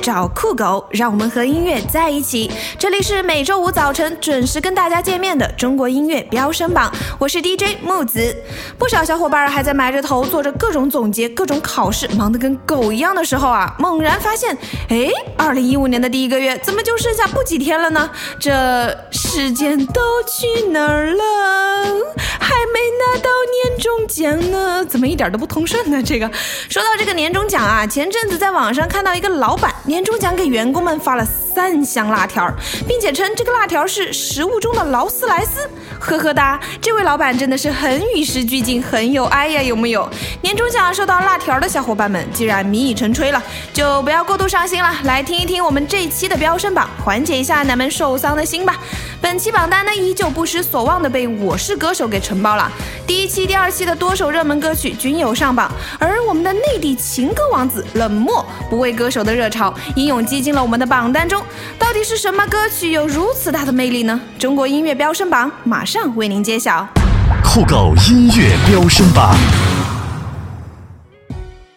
找酷狗，让我们和音乐在一起。这里是每周五早晨准时跟大家见面的中国音乐飙升榜，我是 DJ 木子。不少小伙伴还在埋着头做着各种总结、各种考试，忙得跟狗一样的时候啊，猛然发现，哎，二零一五年的第一个月怎么就剩下不几天了呢？这时间都去哪儿了？还没拿到中奖呢，怎么一点都不通顺呢？这个说到这个年终奖啊，前阵子在网上看到一个老板。年终奖给员工们发了三箱辣条，并且称这个辣条是食物中的劳斯莱斯。呵呵哒，这位老板真的是很与时俱进，很有爱呀，有木有？年终奖收到辣条的小伙伴们，既然米已成炊了，就不要过度伤心了。来听一听我们这一期的飙升榜，缓解一下咱们受伤的心吧。本期榜单呢，依旧不失所望的被《我是歌手》给承包了。第一期、第二期的多首热门歌曲均有上榜，而我们的内地情歌王子冷漠不为歌手的热潮，英勇击进了我们的榜单中。到底是什么歌曲有如此大的魅力呢？中国音乐飙升榜马上为您揭晓。酷狗音乐飙升榜。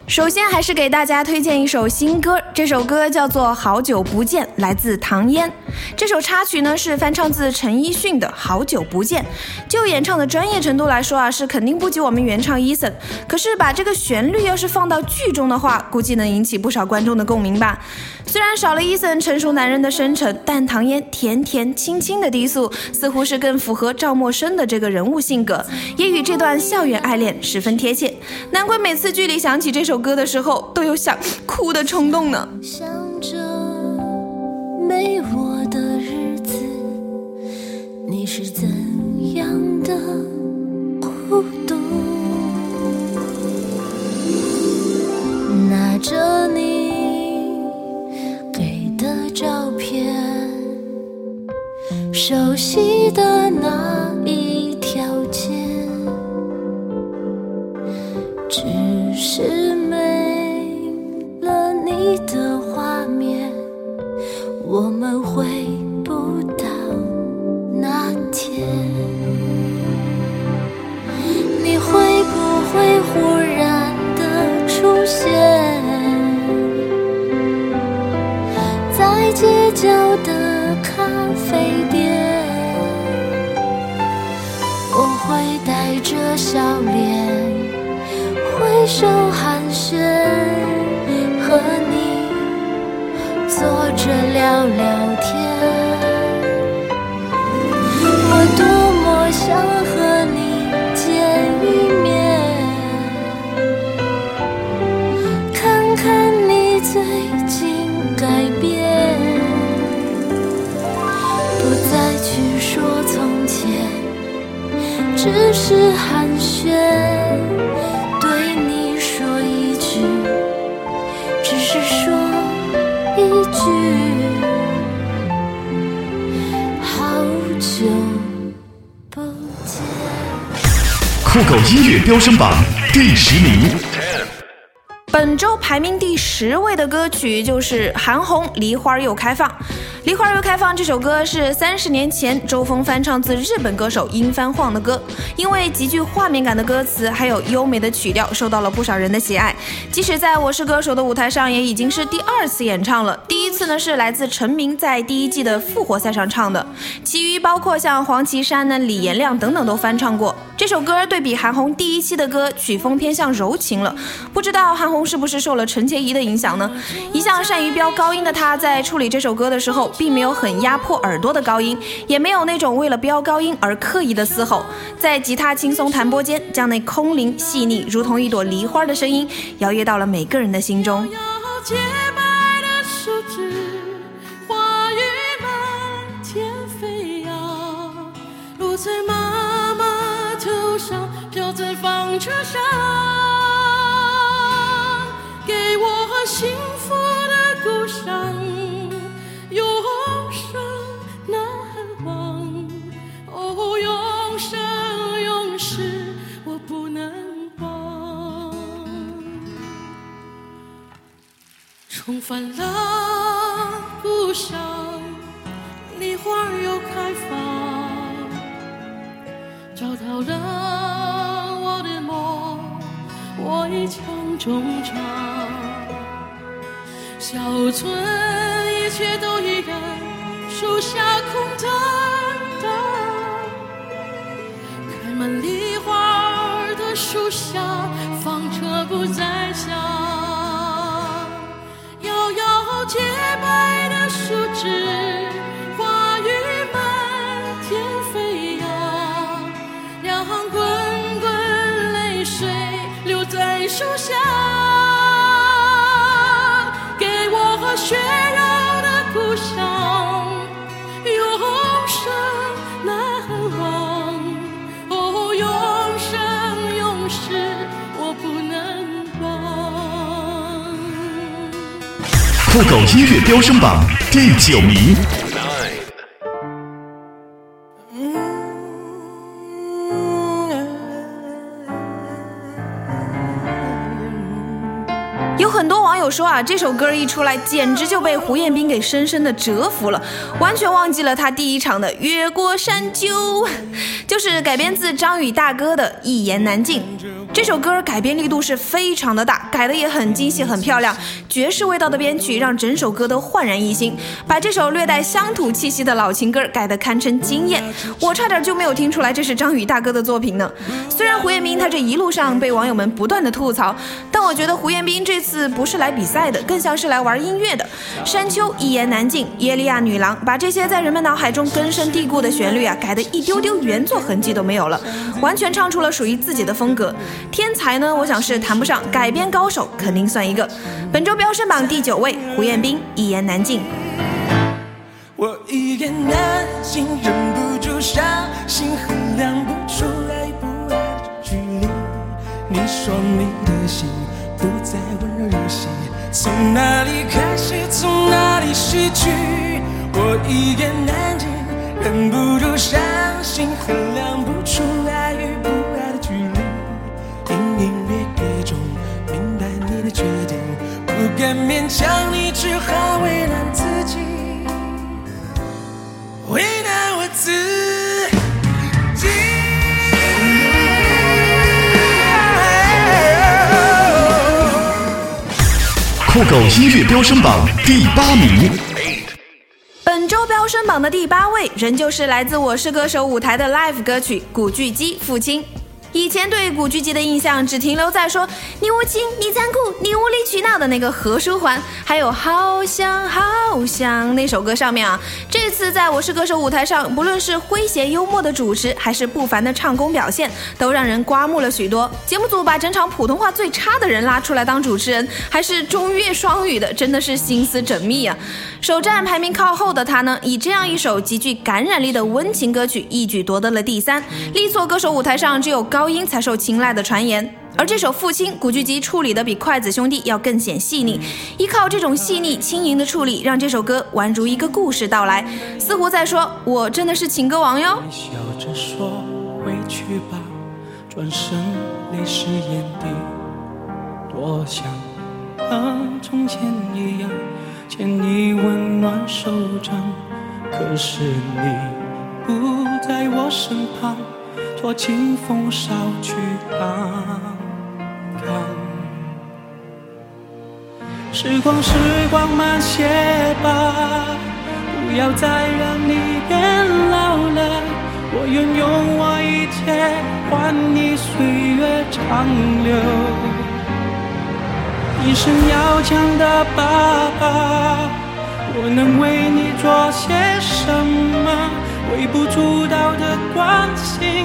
首先还是给大家推荐一首新歌，这首歌叫做《好久不见》，来自唐嫣。这首插曲呢是翻唱自陈奕迅的《好久不见》，就演唱的专业程度来说啊，是肯定不及我们原唱 Eason。可是把这个旋律要是放到剧中的话，估计能引起不少观众的共鸣吧。虽然少了 Eason 成熟男人的深沉，但唐嫣甜甜轻轻的低诉，似乎是更符合赵默笙的这个人物性格，也与这段校园爱恋十分贴切。难怪每次剧里响起这首。首歌的时候都有想哭的冲动呢。想着没我的日子，你是怎样的孤独？拿着你给的照片，熟悉的那飙升榜第十名。本周排名第十位的歌曲就是韩红《梨花又开放》。《梨花又开放》这首歌是三十年前周峰翻唱自日本歌手樱番晃的歌，因为极具画面感的歌词还有优美的曲调，受到了不少人的喜爱。即使在我是歌手的舞台上，也已经是第二次演唱了。第一次呢是来自陈明在第一季的复活赛上唱的，其余包括像黄绮珊呢、李延亮等等都翻唱过。这首歌对比韩红第一期的歌，曲风偏向柔情了。不知道韩红是不是受了陈洁仪的影响呢？一向善于飙高音的她，在处理这首歌的时候。并没有很压迫耳朵的高音，也没有那种为了飙高音而刻意的嘶吼，在吉他轻松弹拨间，将那空灵细腻如同一朵梨花的声音摇曳到了每个人的心中。妈车上给我幸福的故乡永生难忘。哦永生永世我不能忘。重返了故乡梨花又开放找到了一腔衷肠。小村一切都依然，树下空荡荡，开满梨花的树下，纺车不再树下，给我血肉的故乡，永生难忘。哦，永生永世，我不能忘。酷狗音乐飙升榜第九名。说啊，这首歌一出来，简直就被胡彦斌给深深的折服了，完全忘记了他第一场的《越过山丘》，就是改编自张宇大哥的《一言难尽》。这首歌改编力度是非常的大，改的也很精细、很漂亮，爵士味道的编曲让整首歌都焕然一新，把这首略带乡土气息的老情歌改得堪称惊艳。我差点就没有听出来这是张宇大哥的作品呢。虽然胡彦斌他这一路上被网友们不断的吐槽，但我觉得胡彦斌这次不是来比赛的，更像是来玩音乐的。山丘、一言难尽、耶利亚女郎，把这些在人们脑海中根深蒂固的旋律啊，改得一丢丢原作痕迹都没有了，完全唱出了属于自己的风格。天才呢，我想是谈不上，改编高手肯定算一个。本周飙升榜第九位，胡彦斌，一言难尽。我一言难尽，忍不住伤心，衡量不出爱不爱的距离。你说你的心不再温柔游戏，从哪里开始，从哪里失去？我一言难尽，忍不住伤心，衡量不出爱只好为难自己。为难我自己。酷狗音乐飙升榜第八名。本周飙升榜的第八位，仍旧是来自《我是歌手》舞台的 live 歌曲《古巨基父亲》。以前对古巨基的印象只停留在说“你无情，你残酷，你无理取闹”的那个何书桓，还有“好想好想”那首歌上面啊。这次在我是歌手舞台上，不论是诙谐幽默的主持，还是不凡的唱功表现，都让人刮目了许多。节目组把整场普通话最差的人拉出来当主持人，还是中越双语的，真的是心思缜密啊。首站排名靠后的他呢，以这样一首极具感染力的温情歌曲，一举夺得了第三。力挫歌手舞台上只有高高音才受青睐的传言。而这首《父亲》，古巨基处理的比筷子兄弟要更显细腻，依靠这种细腻轻盈的处理，让这首歌宛如一个故事到来，似乎在说：“我真的是情歌王哟。”笑着说回去吧，转身泪湿眼底，多想和从前一样牵你温暖手掌，可是你不在我身旁，托清风捎去看看。时光，时光慢些吧，不要再让你变老了。我愿用我一切换你岁月长留。一生要强的爸爸，我能为你做些什么？微不足道的关心，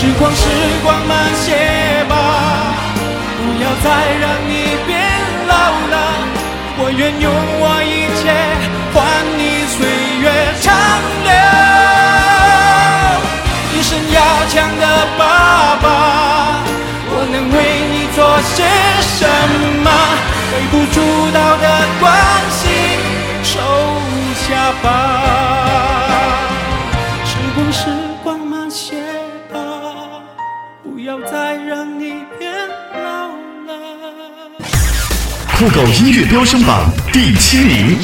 时光，时光慢些吧，不要再让你变老了。我愿用我一切换你岁月长留。一生要强的爸爸，我能为你做些什么？微不足道的关心，收下吧。要再让你变老了。酷狗音乐飙升榜第七名，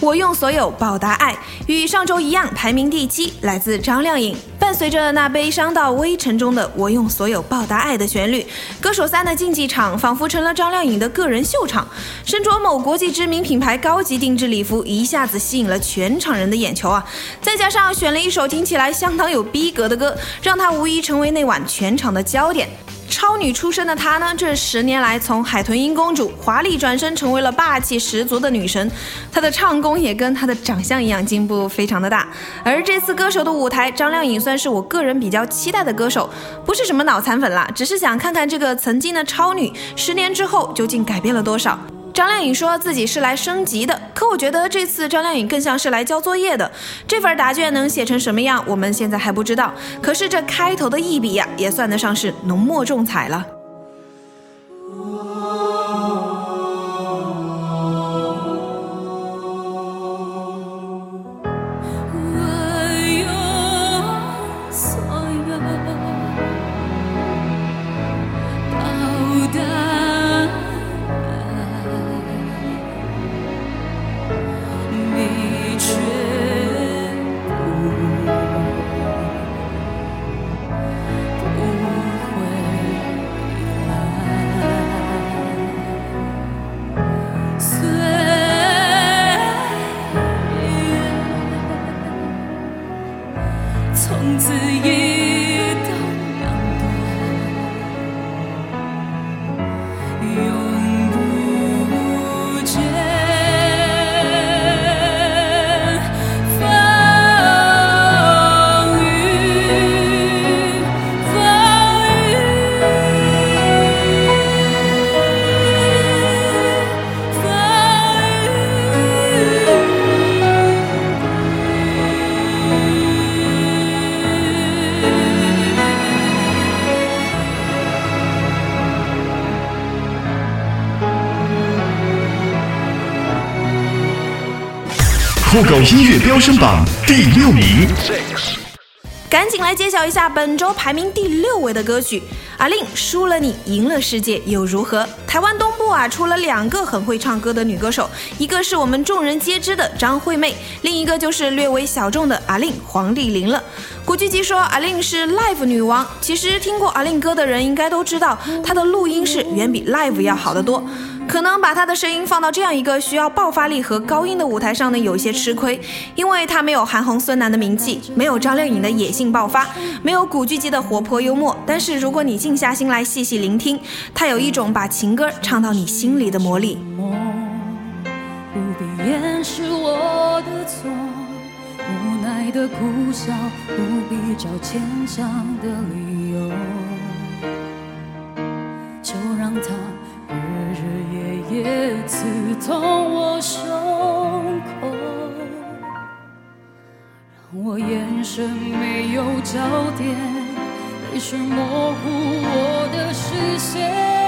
我用所有报答爱，与上周一样排名第七，来自张靓颖。伴随着那悲伤到微尘中的“我用所有报答爱”的旋律，歌手三的竞技场仿佛成了张靓颖的个人秀场。身着某国际知名品牌高级定制礼服，一下子吸引了全场人的眼球啊！再加上选了一首听起来相当有逼格的歌，让她无疑成为那晚全场的焦点。超女出身的她呢，这十年来从海豚音公主华丽转身成为了霸气十足的女神。她的唱功也跟她的长相一样进步非常的大。而这次歌手的舞台，张靓颖算是我个人比较期待的歌手，不是什么脑残粉啦，只是想看看这个曾经的超女，十年之后究竟改变了多少。张靓颖说自己是来升级的，可我觉得这次张靓颖更像是来交作业的。这份答卷能写成什么样，我们现在还不知道。可是这开头的一笔呀，也算得上是浓墨重彩了。酷狗音乐飙升榜第六名，赶紧来揭晓一下本周排名第六位的歌曲。阿令输了你，赢了世界又如何？台湾东部啊，出了两个很会唱歌的女歌手，一个是我们众人皆知的张惠妹，另一个就是略微小众的阿令黄丽玲了。古巨基说阿令是 live 女王，其实听过阿令歌的人应该都知道，她的录音是远比 live 要好得多。可能把他的声音放到这样一个需要爆发力和高音的舞台上呢，有些吃亏，因为他没有韩红、孙楠的名气，没有张靓颖的野性爆发，没有古巨基的活泼幽默。但是如果你静下心来细细聆听，他有一种把情歌唱到你心里的魔力。梦，不必掩饰我的错，无奈的苦笑，不必找牵强的理由，就让它也刺痛我胸口，让我眼神没有焦点，泪水模糊我的视线。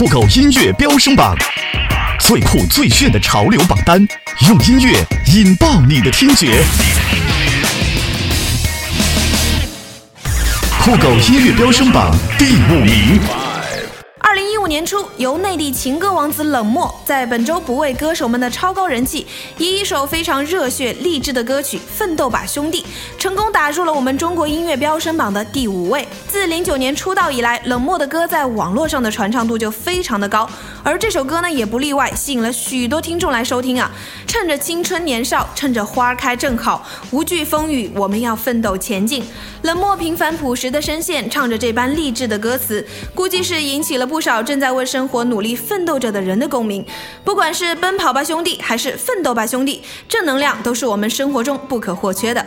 酷狗音乐飙升榜，最酷最炫的潮流榜单，用音乐引爆你的听觉。酷狗音乐飙升榜第五名，地情歌王子冷漠在本周不为歌手们的超高人气，以一首非常热血励志的歌曲《奋斗吧兄弟》，成功打入了我们中国音乐飙升榜的第五位。自零九年出道以来，冷漠的歌在网络上的传唱度就非常的高，而这首歌呢也不例外，吸引了许多听众来收听啊。趁着青春年少，趁着花开正好，无惧风雨，我们要奋斗前进。冷漠平凡朴实的声线，唱着这般励志的歌词，估计是引起了不少正在为生活努力奋斗着的人的共鸣。不管是奔跑吧兄弟，还是奋斗吧兄弟，正能量都是我们生活中不可或缺的。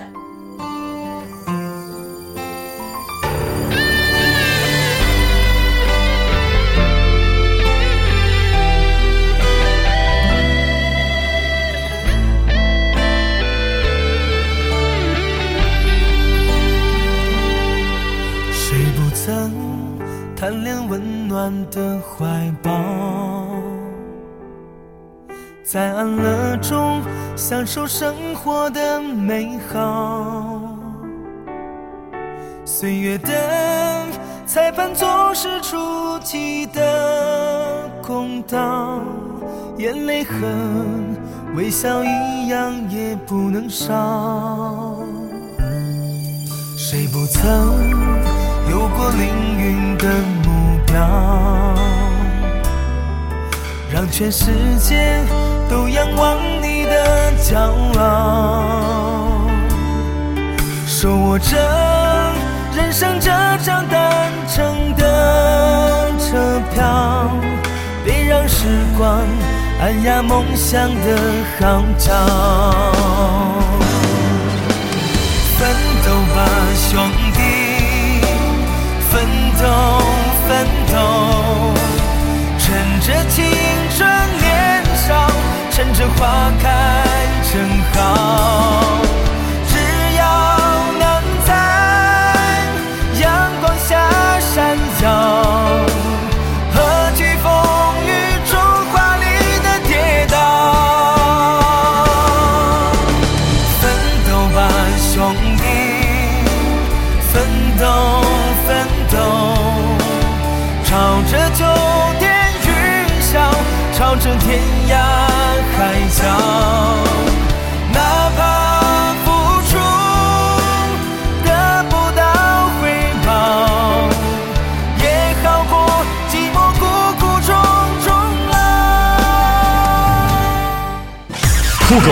曾贪恋温暖的怀抱，在安乐中享受生活的美好。岁月的裁判总是出奇的公道，眼泪和微笑一样也不能少。谁不曾有过凌云的目标？让全世界都仰望你的骄傲。手握着人生这张单程的车票，别让时光按压梦想的号角。奋斗吧，兄弟中！奋斗！趁着青春年少，趁着花开正好。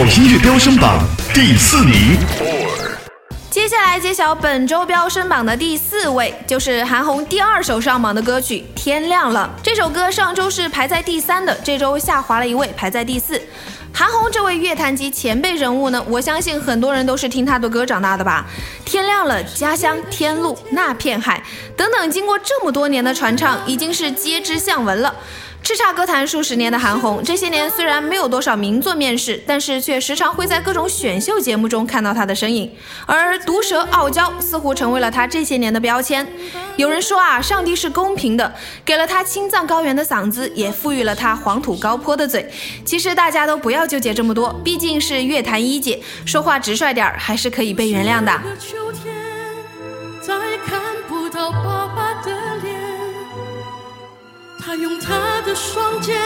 音乐飙升榜第四名，接下来揭晓本周飙升榜的第四位，就是韩红第二首上榜的歌曲《天亮了》。这首歌上周是排在第三的，这周下滑了一位，排在第四。韩红这位乐坛级前辈人物呢，我相信很多人都是听她的歌长大的吧。天亮了，家乡天路那片海，等等，经过这么多年的传唱，已经是皆知巷闻了。叱咤歌坛数十年的韩红，这些年虽然没有多少名作面世，但是却时常会在各种选秀节目中看到她的身影。而毒舌傲娇似乎成为了她这些年的标签。有人说啊，上帝是公平的，给了她青藏高原的嗓子，也赋予了她黄土高坡的嘴。其实大家都不要纠结这么多，毕竟是乐坛一姐，说话直率点儿还是可以被原谅的。秋天，再看不到他用他的双肩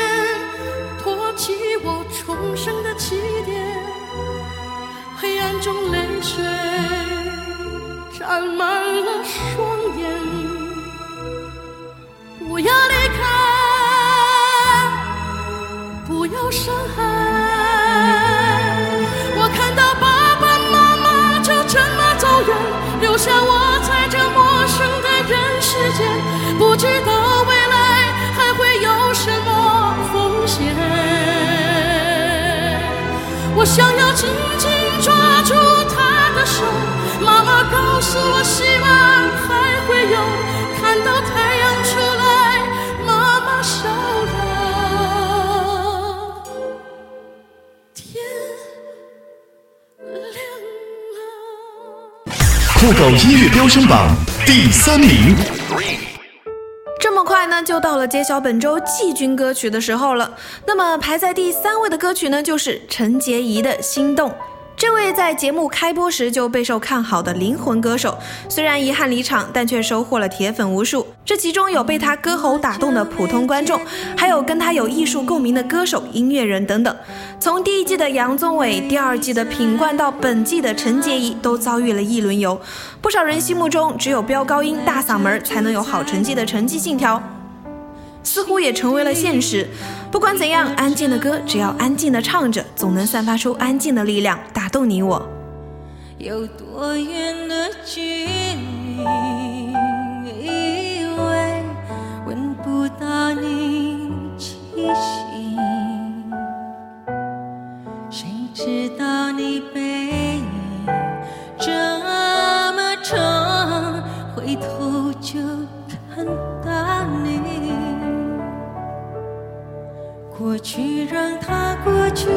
托起我重生的起点，黑暗中泪水沾满了双眼。不要离开，不要伤害。我看到爸爸妈妈就这么走远，留下我在这陌生的人世间，不知道我想要紧紧抓住他的手，妈妈告诉我，希望还会有，看到太阳出来，妈妈笑了，天亮了。酷狗音乐飙升榜第三名，那，就到了揭晓本周季军歌曲的时候了。那么排在第三位的歌曲呢，就是陈洁仪的《心动》。这位在节目开播时就备受看好的灵魂歌手，虽然遗憾离场，但却收获了铁粉无数。这其中有被他歌喉打动的普通观众，还有跟他有艺术共鸣的歌手、音乐人等等。从第一季的杨宗纬，第二季的品冠，到本季的陈洁仪，都遭遇了一轮游。不少人心目中，只有飙高音、大嗓门才能有好成绩的成绩信条，似乎也成为了现实。不管怎样，安静的歌，只要安静的唱着，总能散发出安静的力量，打动你我。有多远的距离，以为闻不到你气息，谁知道你背影这么长，回头就看过去让它过去，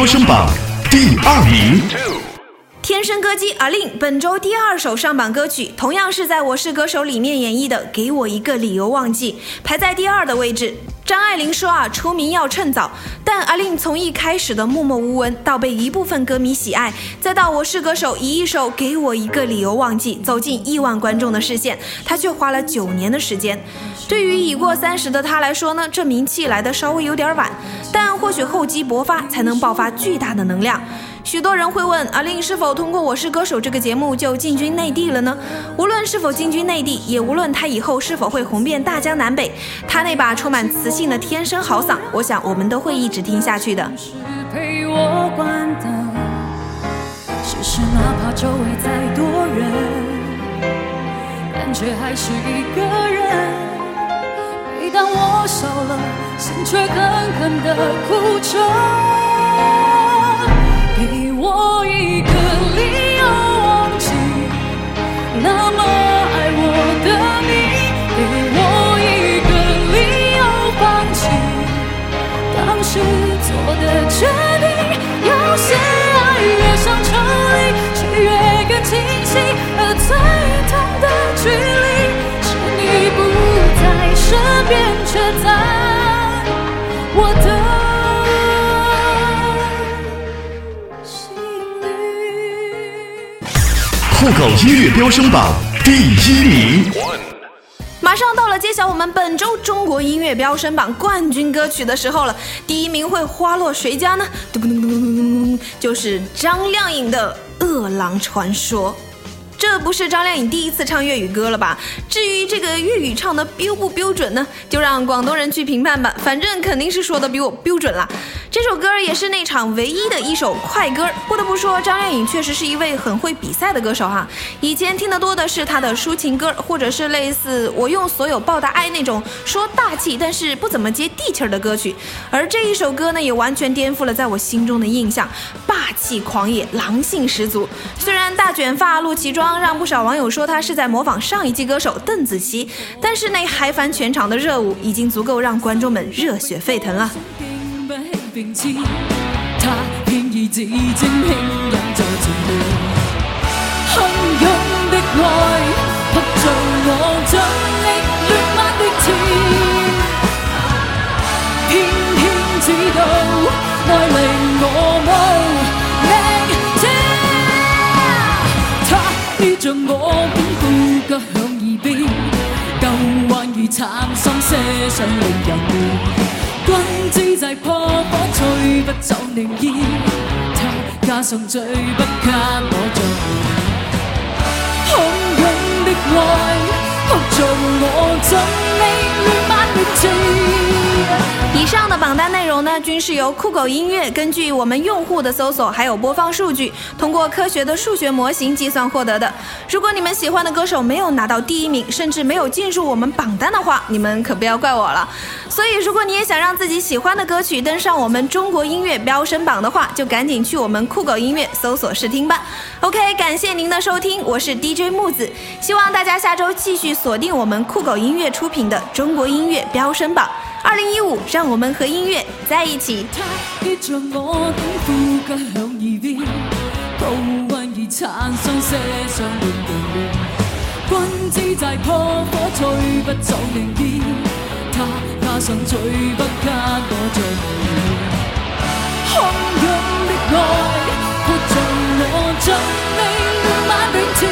飙升榜第二名。天生歌姬阿令本周第二首上榜歌曲，同样是在《我是歌手》里面演绎的《给我一个理由忘记》，排在第二的位置。张爱玲说啊，出名要趁早。但阿令从一开始的默默无闻，到被一部分歌迷喜爱，再到《我是歌手》以一首《给我一个理由忘记》走进亿万观众的视线，他却花了九年的时间。对于已过三十的他来说呢，这名气来的稍微有点晚，但或许厚积薄发才能爆发巨大的能量。许多人会问阿令是否通过《我是歌手》这个节目就进军内地了呢？无论是否进军内地，也无论他以后是否会红遍大江南北，他那把充满磁性的天生好嗓，我想我们都会一直听下去的。是陪我关灯，只是哪怕周围再多人，感觉还是一个人。少了，心却狠狠地哭着。音乐飙升榜第一名。马上到了揭晓我们本周中国音乐飙升榜冠军歌曲的时候了，第一名会花落谁家呢？咚咚咚咚咚咚，就是张靓颖的《饿狼传说》。这不是张靓颖第一次唱粤语歌了吧？至于这个粤语唱的标不标准呢，就让广东人去评判吧。反正肯定是说的比我标准啦。这首歌也是那场唯一的一首快歌。不得不说，张靓颖确实是一位很会比赛的歌手哈。以前听得多的是她的抒情歌，或者是类似《我用所有报答爱》那种说大气但是不怎么接地气儿的歌曲。而这一首歌呢，也完全颠覆了在我心中的印象，霸气狂野，狼性十足。虽然大卷发、露脐装，让不少网友说他是在模仿上一季歌手邓紫棋，但是那嗨翻全场的热舞，已经足够让观众们热血沸腾了。想令人眠。君子在破火吹不走宁意，他加上最不给我做汹涌的爱，扑做我尽力乱漫乱情。以上的榜单内容呢，均是由酷狗音乐根据我们用户的搜索还有播放数据，通过科学的数学模型计算获得的。如果你们喜欢的歌手没有拿到第一名，甚至没有进入我们榜单的话，你们可不要怪我了。所以，如果你也想让自己喜欢的歌曲登上我们中国音乐飙升榜的话，就赶紧去我们酷狗音乐搜索试听吧。OK，感谢您的收听，我是 DJ 木子，希望大家下周继续锁定我们酷狗音乐出品的中国音乐飙升榜。二零一五，让我们和音乐在一起。他他上最不加我在意，汹涌的爱泼进我尽你不满里。